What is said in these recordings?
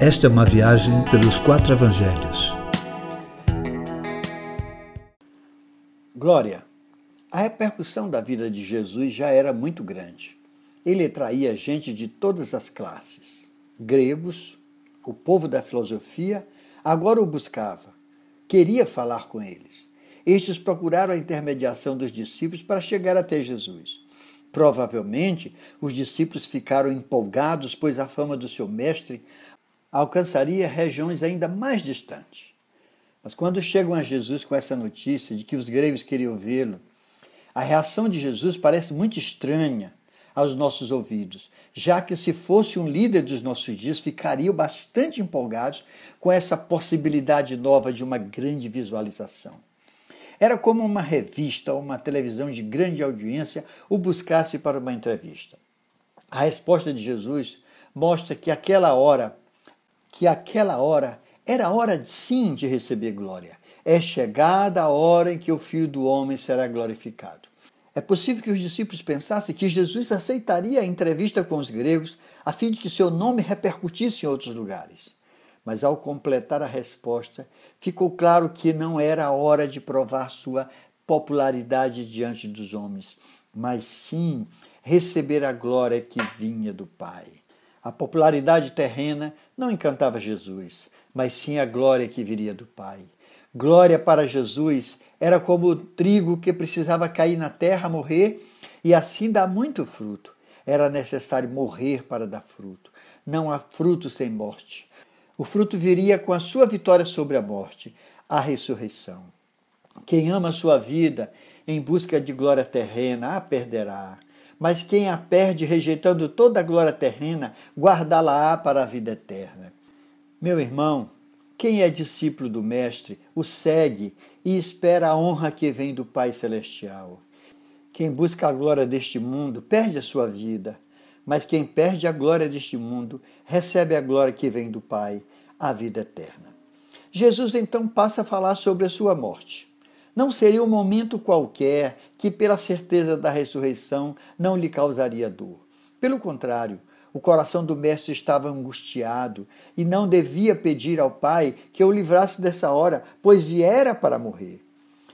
Esta é uma viagem pelos quatro evangelhos. Glória. A repercussão da vida de Jesus já era muito grande. Ele atraía gente de todas as classes. Gregos, o povo da filosofia, agora o buscava. Queria falar com eles. Estes procuraram a intermediação dos discípulos para chegar até Jesus. Provavelmente, os discípulos ficaram empolgados, pois a fama do seu mestre alcançaria regiões ainda mais distantes. Mas quando chegam a Jesus com essa notícia de que os gregos queriam vê-lo, a reação de Jesus parece muito estranha aos nossos ouvidos, já que se fosse um líder dos nossos dias, ficariam bastante empolgados com essa possibilidade nova de uma grande visualização. Era como uma revista ou uma televisão de grande audiência o buscasse para uma entrevista. A resposta de Jesus mostra que aquela hora, que aquela hora era hora sim de receber glória. É chegada a hora em que o Filho do Homem será glorificado. É possível que os discípulos pensassem que Jesus aceitaria a entrevista com os gregos a fim de que seu nome repercutisse em outros lugares. Mas ao completar a resposta, ficou claro que não era a hora de provar sua popularidade diante dos homens, mas sim receber a glória que vinha do Pai. A popularidade terrena não encantava Jesus, mas sim a glória que viria do Pai. Glória para Jesus era como o trigo que precisava cair na terra, morrer e assim dar muito fruto. Era necessário morrer para dar fruto. Não há fruto sem morte. O fruto viria com a sua vitória sobre a morte, a ressurreição. Quem ama a sua vida em busca de glória terrena, a perderá. Mas quem a perde rejeitando toda a glória terrena, guardá-la-á para a vida eterna. Meu irmão, quem é discípulo do Mestre o segue e espera a honra que vem do Pai Celestial. Quem busca a glória deste mundo perde a sua vida, mas quem perde a glória deste mundo recebe a glória que vem do Pai, a vida eterna. Jesus então passa a falar sobre a sua morte. Não seria um momento qualquer que, pela certeza da ressurreição, não lhe causaria dor. Pelo contrário, o coração do mestre estava angustiado e não devia pedir ao Pai que o livrasse dessa hora, pois viera para morrer.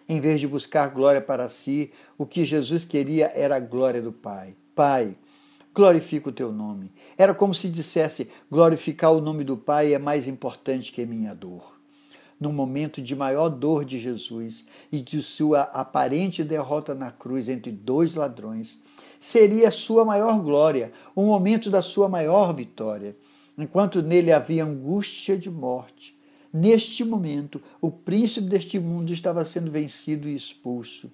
Em vez de buscar glória para si, o que Jesus queria era a glória do Pai. Pai, glorifica o teu nome. Era como se dissesse: glorificar o nome do Pai é mais importante que minha dor. No momento de maior dor de Jesus e de sua aparente derrota na cruz entre dois ladrões, seria sua maior glória, o momento da sua maior vitória. Enquanto nele havia angústia de morte, neste momento o príncipe deste mundo estava sendo vencido e expulso.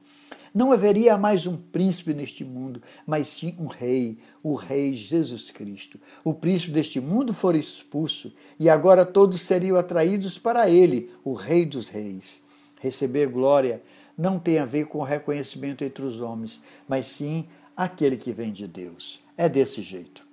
Não haveria mais um príncipe neste mundo, mas sim um rei, o rei Jesus Cristo. O príncipe deste mundo fora expulso e agora todos seriam atraídos para ele, o rei dos reis. Receber glória não tem a ver com o reconhecimento entre os homens, mas sim aquele que vem de Deus. É desse jeito.